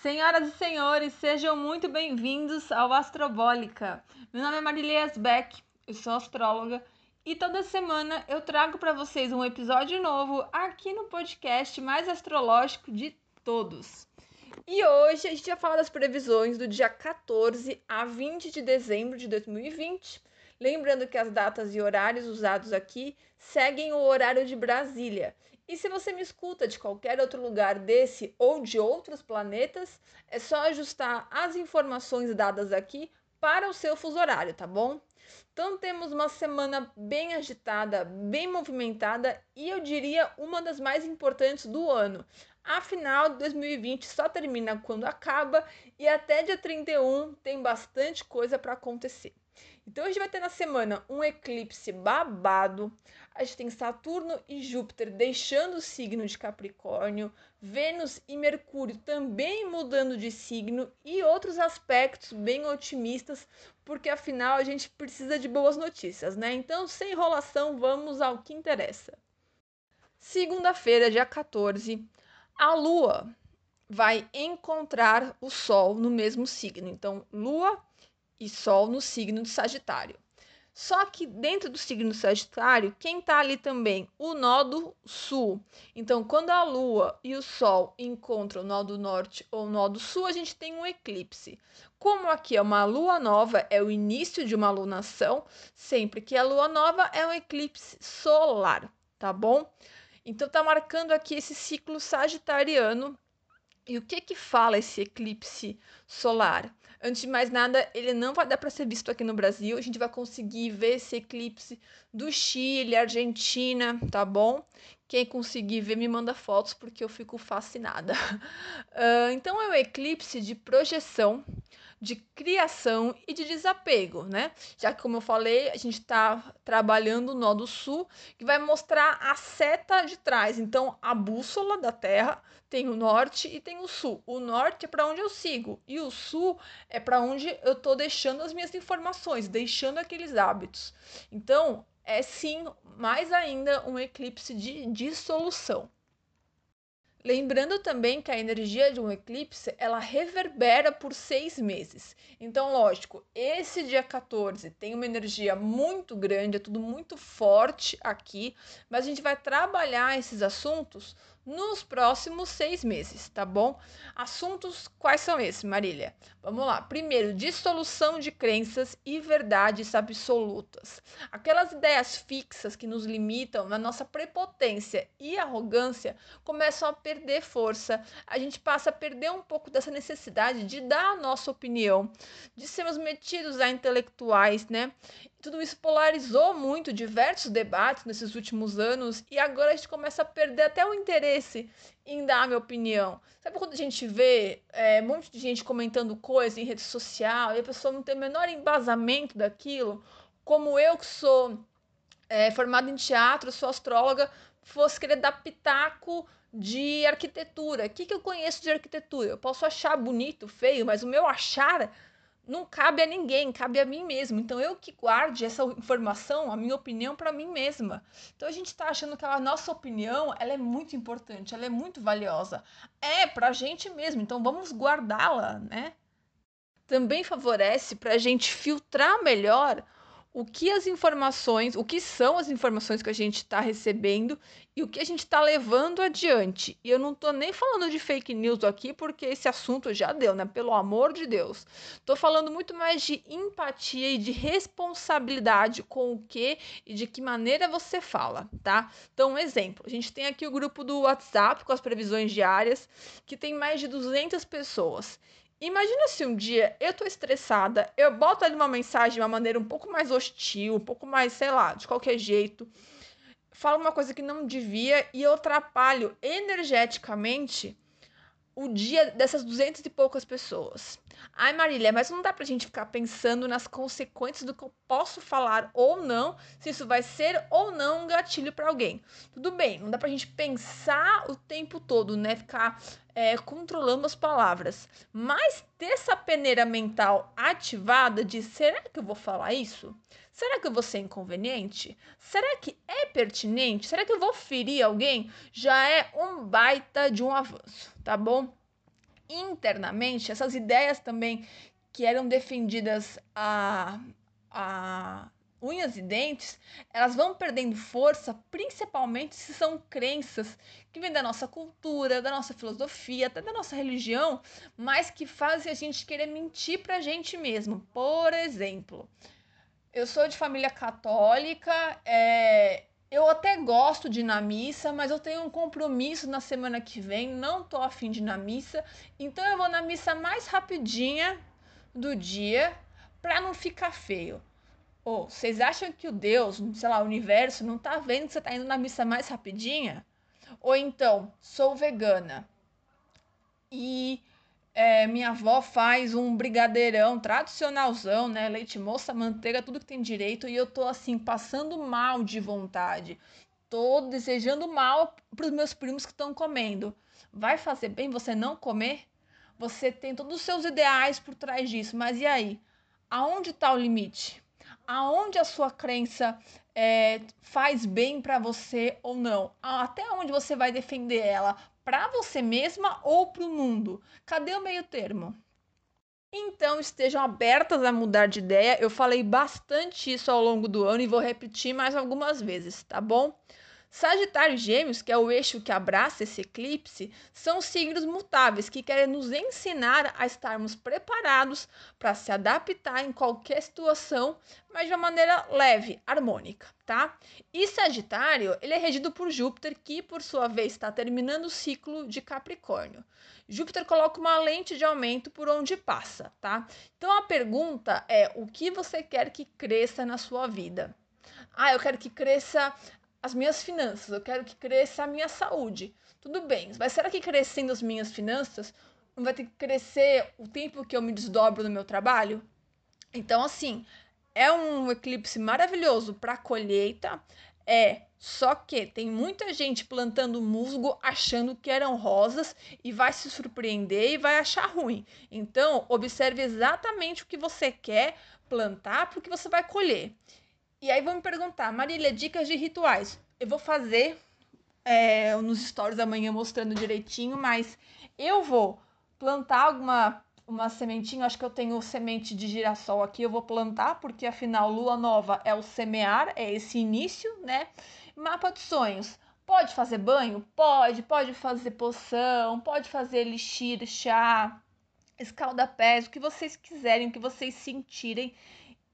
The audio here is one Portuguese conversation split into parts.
Senhoras e senhores, sejam muito bem-vindos ao Astrobólica. Meu nome é Marília Beck, eu sou astróloga e toda semana eu trago para vocês um episódio novo aqui no podcast mais astrológico de todos. E hoje a gente vai falar das previsões do dia 14 a 20 de dezembro de 2020. Lembrando que as datas e horários usados aqui seguem o horário de Brasília. E se você me escuta de qualquer outro lugar desse ou de outros planetas, é só ajustar as informações dadas aqui para o seu fuso horário, tá bom? Então temos uma semana bem agitada, bem movimentada e eu diria uma das mais importantes do ano. Afinal, 2020 só termina quando acaba e até dia 31 tem bastante coisa para acontecer. Então a gente vai ter na semana um eclipse babado. A gente tem Saturno e Júpiter deixando o signo de Capricórnio, Vênus e Mercúrio também mudando de signo e outros aspectos bem otimistas, porque afinal a gente precisa de boas notícias, né? Então, sem enrolação, vamos ao que interessa. Segunda-feira, dia 14, a Lua vai encontrar o Sol no mesmo signo. Então, Lua e Sol no signo de Sagitário. Só que dentro do signo Sagitário, quem está ali também? O nó do sul. Então, quando a Lua e o Sol encontram o nó do norte ou o nó do sul, a gente tem um eclipse. Como aqui é uma lua nova, é o início de uma lunação, sempre que é lua nova é um eclipse solar, tá bom? Então, tá marcando aqui esse ciclo sagitariano. E o que que fala esse eclipse solar? Antes de mais nada, ele não vai dar para ser visto aqui no Brasil. A gente vai conseguir ver esse eclipse do Chile, Argentina, tá bom? Quem conseguir ver, me manda fotos porque eu fico fascinada. Uh, então, é um eclipse de projeção, de criação e de desapego, né? Já que, como eu falei, a gente está trabalhando o nó do sul, que vai mostrar a seta de trás. Então, a bússola da Terra tem o norte e tem o sul. O norte é para onde eu sigo e o sul é para onde eu estou deixando as minhas informações, deixando aqueles hábitos. Então, é sim, mais ainda, um eclipse de dissolução. Lembrando também que a energia de um eclipse ela reverbera por seis meses. Então, lógico, esse dia 14 tem uma energia muito grande, é tudo muito forte aqui, mas a gente vai trabalhar esses assuntos nos próximos seis meses, tá bom? Assuntos quais são esses, Marília? Vamos lá. Primeiro, dissolução de crenças e verdades absolutas. Aquelas ideias fixas que nos limitam na nossa prepotência e arrogância começam a perder força. A gente passa a perder um pouco dessa necessidade de dar a nossa opinião, de sermos metidos a intelectuais, né? tudo isso polarizou muito diversos debates nesses últimos anos e agora a gente começa a perder até o interesse em dar a minha opinião. Sabe quando a gente vê é, um monte de gente comentando coisa em rede social e a pessoa não tem o menor embasamento daquilo? Como eu que sou é, formada em teatro, sou astróloga, fosse querer dar pitaco de arquitetura. O que, que eu conheço de arquitetura? Eu posso achar bonito, feio, mas o meu achar não cabe a ninguém, cabe a mim mesmo. Então eu que guarde essa informação, a minha opinião para mim mesma. Então a gente está achando que a nossa opinião, ela é muito importante, ela é muito valiosa. É para a gente mesmo, então vamos guardá-la, né? Também favorece para a gente filtrar melhor o que as informações, o que são as informações que a gente está recebendo e o que a gente está levando adiante. E eu não estou nem falando de fake news aqui, porque esse assunto já deu, né? Pelo amor de Deus. Estou falando muito mais de empatia e de responsabilidade com o que e de que maneira você fala, tá? Então, um exemplo. A gente tem aqui o grupo do WhatsApp com as previsões diárias, que tem mais de 200 pessoas. Imagina se um dia eu tô estressada, eu boto ali uma mensagem de uma maneira um pouco mais hostil, um pouco mais, sei lá, de qualquer jeito, falo uma coisa que não devia e eu atrapalho energeticamente o dia dessas duzentas e poucas pessoas. Ai, Marília, mas não dá pra gente ficar pensando nas consequências do que eu posso falar ou não, se isso vai ser ou não um gatilho para alguém. Tudo bem, não dá pra gente pensar o tempo todo, né? Ficar é, controlando as palavras. Mas ter essa peneira mental ativada de será que eu vou falar isso? Será que eu vou ser inconveniente? Será que é pertinente? Será que eu vou ferir alguém? Já é um baita de um avanço, tá bom? internamente, essas ideias também que eram defendidas a, a unhas e dentes, elas vão perdendo força, principalmente se são crenças que vêm da nossa cultura, da nossa filosofia, até da nossa religião, mas que fazem a gente querer mentir pra gente mesmo. Por exemplo, eu sou de família católica, é, eu até gosto de ir na missa, mas eu tenho um compromisso na semana que vem, não tô afim de ir na missa, então eu vou na missa mais rapidinha do dia para não ficar feio. Ou oh, vocês acham que o Deus, sei lá, o universo, não tá vendo que você tá indo na missa mais rapidinha? Ou então, sou vegana e é, minha avó faz um brigadeirão tradicionalzão, né? Leite moça, manteiga, tudo que tem direito, e eu tô assim, passando mal de vontade. Tô desejando mal pros meus primos que estão comendo. Vai fazer bem você não comer? Você tem todos os seus ideais por trás disso, mas e aí? Aonde está o limite? aonde a sua crença é, faz bem para você ou não, até onde você vai defender ela, para você mesma ou para o mundo. Cadê o meio termo? Então estejam abertas a mudar de ideia. Eu falei bastante isso ao longo do ano e vou repetir mais algumas vezes, tá bom? Sagitário e Gêmeos, que é o eixo que abraça esse eclipse, são signos mutáveis que querem nos ensinar a estarmos preparados para se adaptar em qualquer situação, mas de uma maneira leve, harmônica, tá? E Sagitário, ele é regido por Júpiter, que por sua vez está terminando o ciclo de Capricórnio. Júpiter coloca uma lente de aumento por onde passa, tá? Então a pergunta é: o que você quer que cresça na sua vida? Ah, eu quero que cresça as minhas finanças, eu quero que cresça a minha saúde. Tudo bem, mas será que crescendo as minhas finanças não vai ter que crescer o tempo que eu me desdobro no meu trabalho? Então, assim, é um eclipse maravilhoso para colheita, é, só que tem muita gente plantando musgo achando que eram rosas e vai se surpreender e vai achar ruim. Então, observe exatamente o que você quer plantar porque você vai colher. E aí vão me perguntar, Marília, dicas de rituais. Eu vou fazer é, nos stories amanhã mostrando direitinho, mas eu vou plantar alguma uma sementinha, acho que eu tenho semente de girassol aqui, eu vou plantar, porque afinal lua nova é o semear, é esse início, né? Mapa de sonhos. Pode fazer banho? Pode, pode fazer poção, pode fazer elixir, chá, escalda-pés, o que vocês quiserem, o que vocês sentirem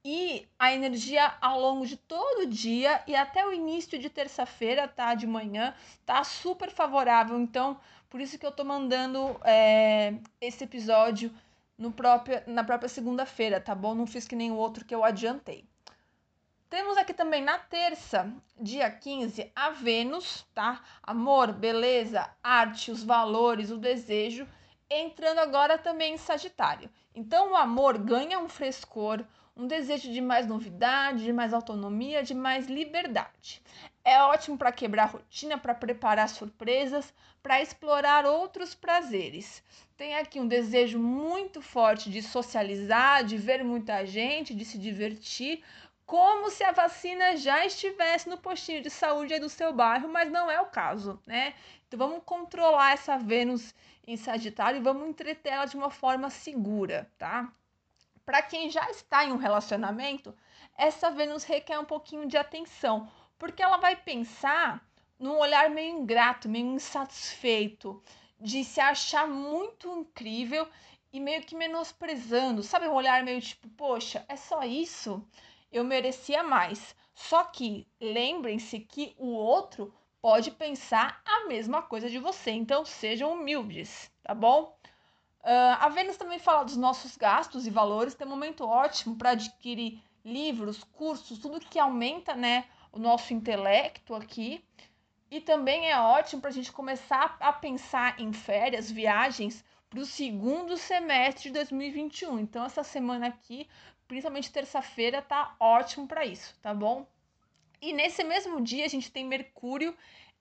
e a energia ao longo de todo o dia e até o início de terça-feira, tá? De manhã, tá super favorável. Então, por isso que eu tô mandando é, esse episódio no próprio, na própria segunda-feira, tá bom? Não fiz que nem o outro que eu adiantei. Temos aqui também na terça, dia 15, a Vênus, tá? Amor, beleza, arte, os valores, o desejo, entrando agora também em Sagitário. Então, o amor ganha um frescor, um desejo de mais novidade, de mais autonomia, de mais liberdade. É ótimo para quebrar rotina, para preparar surpresas, para explorar outros prazeres. Tem aqui um desejo muito forte de socializar, de ver muita gente, de se divertir, como se a vacina já estivesse no postinho de saúde do seu bairro, mas não é o caso, né? Então vamos controlar essa Vênus em Sagitário e vamos entreter ela de uma forma segura, tá? Para quem já está em um relacionamento, essa Vênus requer um pouquinho de atenção, porque ela vai pensar num olhar meio ingrato, meio insatisfeito, de se achar muito incrível e meio que menosprezando, sabe? Um olhar meio tipo, poxa, é só isso? Eu merecia mais. Só que lembrem-se que o outro pode pensar a mesma coisa de você, então sejam humildes, tá bom? Uh, a Vênus também fala dos nossos gastos e valores, tem um momento ótimo para adquirir livros, cursos, tudo que aumenta né, o nosso intelecto aqui. E também é ótimo para a gente começar a pensar em férias, viagens para o segundo semestre de 2021. Então, essa semana aqui, principalmente terça-feira, tá ótimo para isso, tá bom? E nesse mesmo dia, a gente tem Mercúrio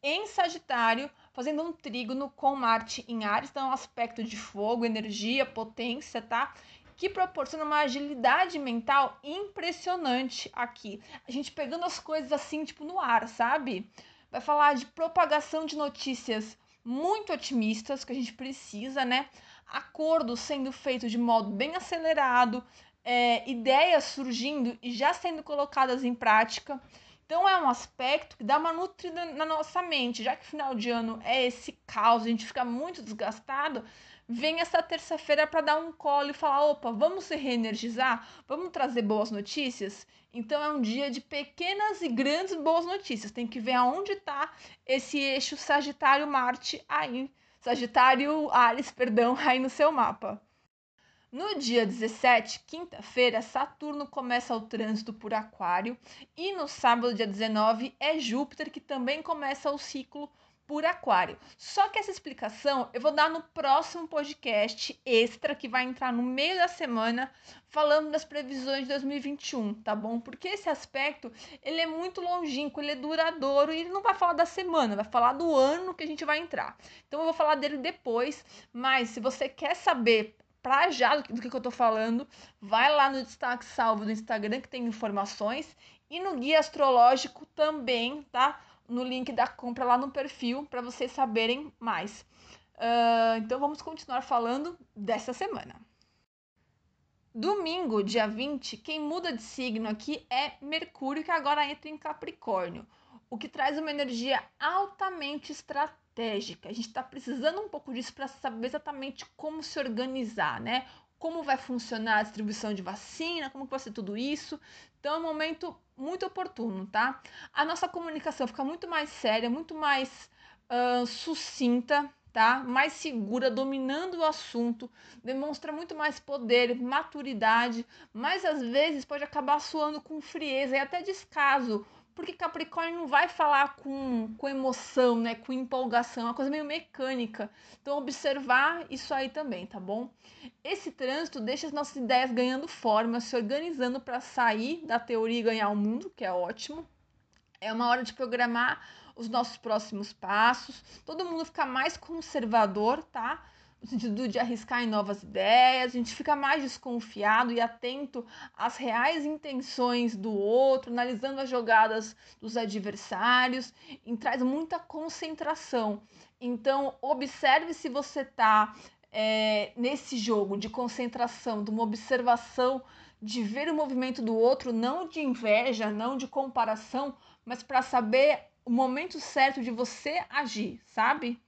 em Sagitário, fazendo um trígono com Marte em Ares, então é um aspecto de fogo, energia, potência, tá? Que proporciona uma agilidade mental impressionante aqui. A gente pegando as coisas assim, tipo, no ar, sabe? Vai falar de propagação de notícias muito otimistas que a gente precisa, né? acordos sendo feitos de modo bem acelerado, é, ideias surgindo e já sendo colocadas em prática. Então é um aspecto que dá uma nutrida na nossa mente, já que final de ano é esse caos, a gente fica muito desgastado, vem essa terça-feira para dar um colo e falar: opa, vamos se reenergizar? Vamos trazer boas notícias? Então é um dia de pequenas e grandes boas notícias. Tem que ver aonde está esse eixo Sagitário-Marte aí. Sagitário-Ares, perdão, aí no seu mapa. No dia 17, quinta-feira, Saturno começa o trânsito por Aquário e no sábado, dia 19, é Júpiter que também começa o ciclo por Aquário. Só que essa explicação eu vou dar no próximo podcast extra que vai entrar no meio da semana falando das previsões de 2021, tá bom? Porque esse aspecto, ele é muito longínquo, ele é duradouro e ele não vai falar da semana, vai falar do ano que a gente vai entrar. Então eu vou falar dele depois, mas se você quer saber pra já do que, do que eu tô falando, vai lá no destaque salvo do Instagram que tem informações e no guia astrológico também, tá? No link da compra lá no perfil para vocês saberem mais. Uh, então vamos continuar falando dessa semana. Domingo, dia 20, quem muda de signo aqui é Mercúrio, que agora entra em Capricórnio, o que traz uma energia altamente estratégica estratégica. A gente está precisando um pouco disso para saber exatamente como se organizar, né? Como vai funcionar a distribuição de vacina, como vai ser tudo isso. Então é um momento muito oportuno, tá? A nossa comunicação fica muito mais séria, muito mais uh, sucinta, tá? Mais segura, dominando o assunto, demonstra muito mais poder, maturidade, mas às vezes pode acabar soando com frieza e até descaso porque Capricórnio não vai falar com, com emoção, né? Com empolgação, é uma coisa meio mecânica. Então, observar isso aí também, tá bom? Esse trânsito deixa as nossas ideias ganhando forma, se organizando para sair da teoria e ganhar o mundo, que é ótimo. É uma hora de programar os nossos próximos passos. Todo mundo fica mais conservador, tá? No sentido de arriscar em novas ideias, a gente fica mais desconfiado e atento às reais intenções do outro, analisando as jogadas dos adversários, e traz muita concentração. Então, observe se você está é, nesse jogo de concentração, de uma observação, de ver o movimento do outro, não de inveja, não de comparação, mas para saber o momento certo de você agir, sabe?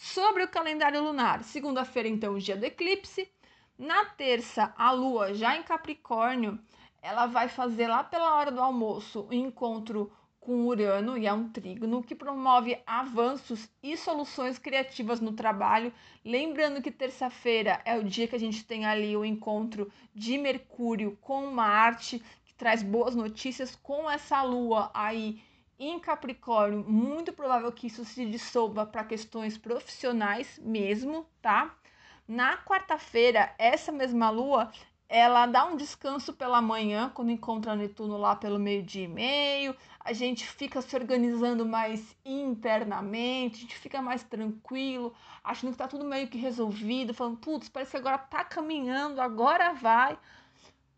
Sobre o calendário lunar, segunda-feira, então, o dia do eclipse. Na terça, a lua já em Capricórnio, ela vai fazer lá pela hora do almoço o encontro com Urano, e é um trígono que promove avanços e soluções criativas no trabalho. Lembrando que terça-feira é o dia que a gente tem ali o encontro de Mercúrio com Marte, que traz boas notícias com essa lua aí em Capricórnio, muito provável que isso se dissolva para questões profissionais mesmo, tá? Na quarta-feira, essa mesma lua, ela dá um descanso pela manhã, quando encontra Netuno lá pelo meio-dia e meio. A gente fica se organizando mais internamente, a gente fica mais tranquilo, achando que tá tudo meio que resolvido, falando, putz, parece que agora tá caminhando, agora vai.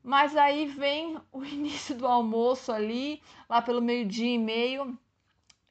Mas aí vem o início do almoço ali, lá pelo meio-dia e meio,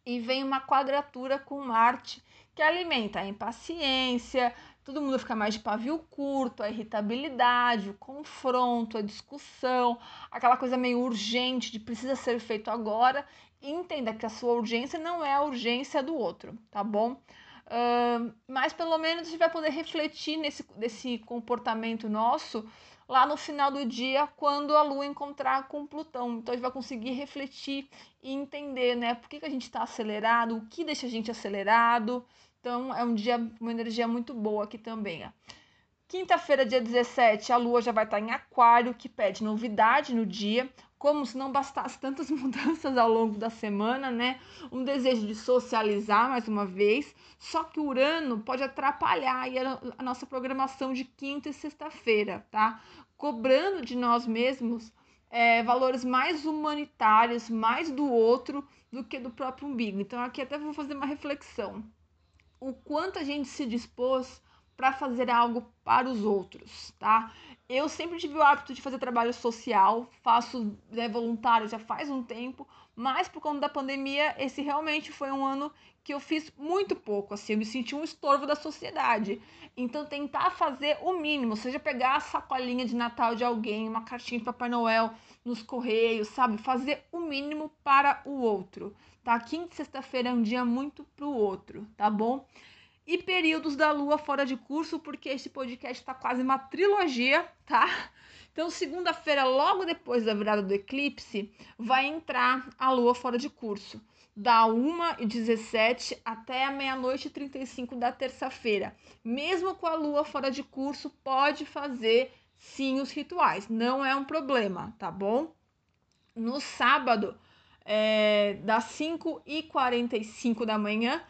e vem uma quadratura com Marte que alimenta a impaciência, todo mundo fica mais de pavio curto, a irritabilidade, o confronto, a discussão, aquela coisa meio urgente de precisa ser feito agora. Entenda que a sua urgência não é a urgência do outro, tá bom? Uh, mas pelo menos a gente vai poder refletir nesse, nesse comportamento nosso lá no final do dia, quando a Lua encontrar com Plutão. Então a gente vai conseguir refletir e entender, né? Por que, que a gente está acelerado, o que deixa a gente acelerado. Então é um dia, uma energia muito boa aqui também. Quinta-feira, dia 17, a Lua já vai estar em Aquário, que pede novidade no dia como se não bastasse tantas mudanças ao longo da semana, né? Um desejo de socializar mais uma vez. Só que o Urano pode atrapalhar a nossa programação de quinta e sexta-feira, tá? Cobrando de nós mesmos é, valores mais humanitários, mais do outro do que do próprio umbigo. Então, aqui até vou fazer uma reflexão. O quanto a gente se dispôs para fazer algo para os outros, tá? Eu sempre tive o hábito de fazer trabalho social, faço né, voluntário já faz um tempo, Mas por conta da pandemia, esse realmente foi um ano que eu fiz muito pouco, assim, eu me senti um estorvo da sociedade. Então tentar fazer o mínimo, seja pegar a sacolinha de Natal de alguém, uma cartinha de Papai Noel nos correios, sabe? Fazer o mínimo para o outro, tá? Quinta e sexta-feira é um dia muito pro outro, tá bom? E períodos da lua fora de curso, porque esse podcast tá quase uma trilogia, tá? Então, segunda-feira, logo depois da virada do eclipse, vai entrar a lua fora de curso da 1h17 até a meia-noite e 35 da terça-feira. Mesmo com a lua fora de curso, pode fazer sim os rituais, não é um problema, tá bom? No sábado, é, das 5h45 da manhã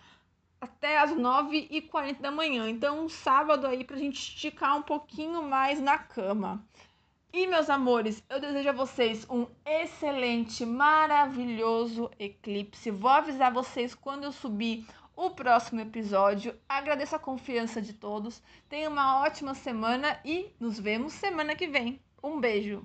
até as 9h40 da manhã. Então, um sábado aí pra gente esticar um pouquinho mais na cama. E meus amores, eu desejo a vocês um excelente, maravilhoso eclipse. Vou avisar vocês quando eu subir o próximo episódio. Agradeço a confiança de todos. Tenha uma ótima semana e nos vemos semana que vem. Um beijo.